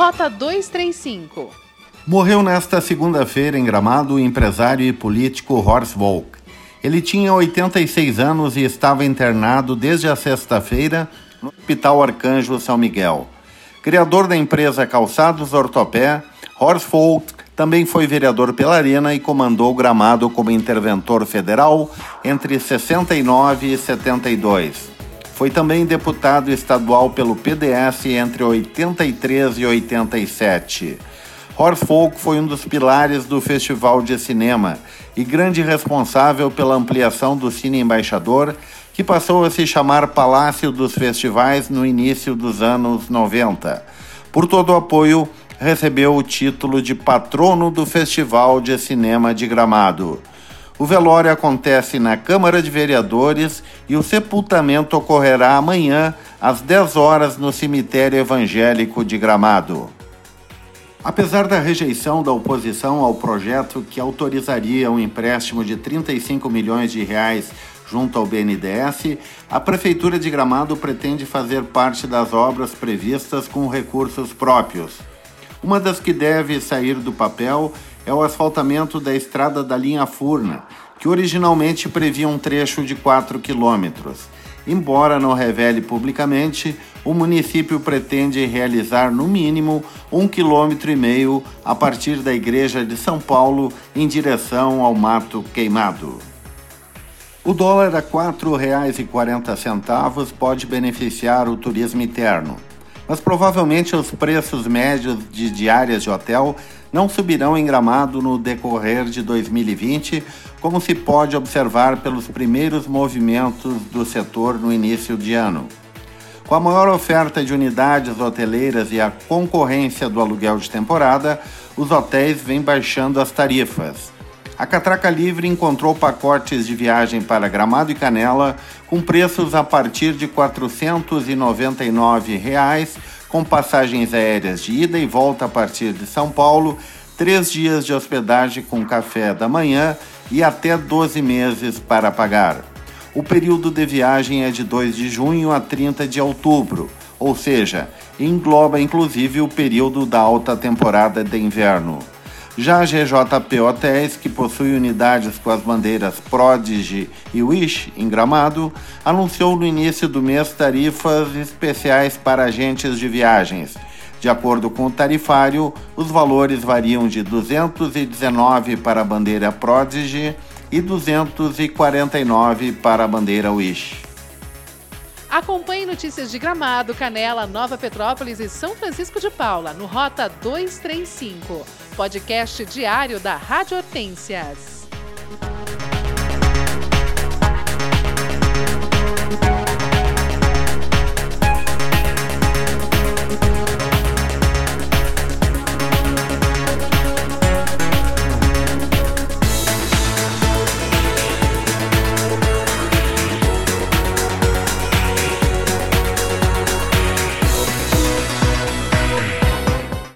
Rota 235. Morreu nesta segunda-feira em Gramado o empresário e político Horst Volk. Ele tinha 86 anos e estava internado desde a sexta-feira no Hospital Arcanjo São Miguel. Criador da empresa Calçados Ortopé, Horst Volk também foi vereador pela Arena e comandou Gramado como interventor federal entre 69 e 72. Foi também deputado estadual pelo PDS entre 83 e 87. Horst Folk foi um dos pilares do Festival de Cinema e grande responsável pela ampliação do Cine Embaixador, que passou a se chamar Palácio dos Festivais no início dos anos 90. Por todo o apoio, recebeu o título de patrono do Festival de Cinema de Gramado. O velório acontece na Câmara de Vereadores e o sepultamento ocorrerá amanhã às 10 horas no Cemitério Evangélico de Gramado. Apesar da rejeição da oposição ao projeto que autorizaria um empréstimo de 35 milhões de reais junto ao BNDES, a Prefeitura de Gramado pretende fazer parte das obras previstas com recursos próprios. Uma das que deve sair do papel é o asfaltamento da estrada da linha Furna, que originalmente previa um trecho de 4 quilômetros. Embora não revele publicamente, o município pretende realizar no mínimo um quilômetro e meio a partir da Igreja de São Paulo em direção ao Mato Queimado. O dólar a R$ 4,40 pode beneficiar o turismo interno mas provavelmente os preços médios de diárias de hotel não subirão em Gramado no decorrer de 2020, como se pode observar pelos primeiros movimentos do setor no início de ano. Com a maior oferta de unidades hoteleiras e a concorrência do aluguel de temporada, os hotéis vêm baixando as tarifas. A Catraca Livre encontrou pacotes de viagem para Gramado e Canela com preços a partir de 499 reais, com passagens aéreas de ida e volta a partir de São Paulo, três dias de hospedagem com café da manhã e até 12 meses para pagar. O período de viagem é de 2 de junho a 30 de outubro, ou seja, engloba inclusive o período da alta temporada de inverno. Já a GJP Hotéis, que possui unidades com as bandeiras Prodigy e Wish em Gramado, anunciou no início do mês tarifas especiais para agentes de viagens. De acordo com o tarifário, os valores variam de 219 para a bandeira Prodigy e 249 para a bandeira Wish. Acompanhe notícias de Gramado, Canela, Nova Petrópolis e São Francisco de Paula no Rota 235, podcast diário da Rádio Hortências.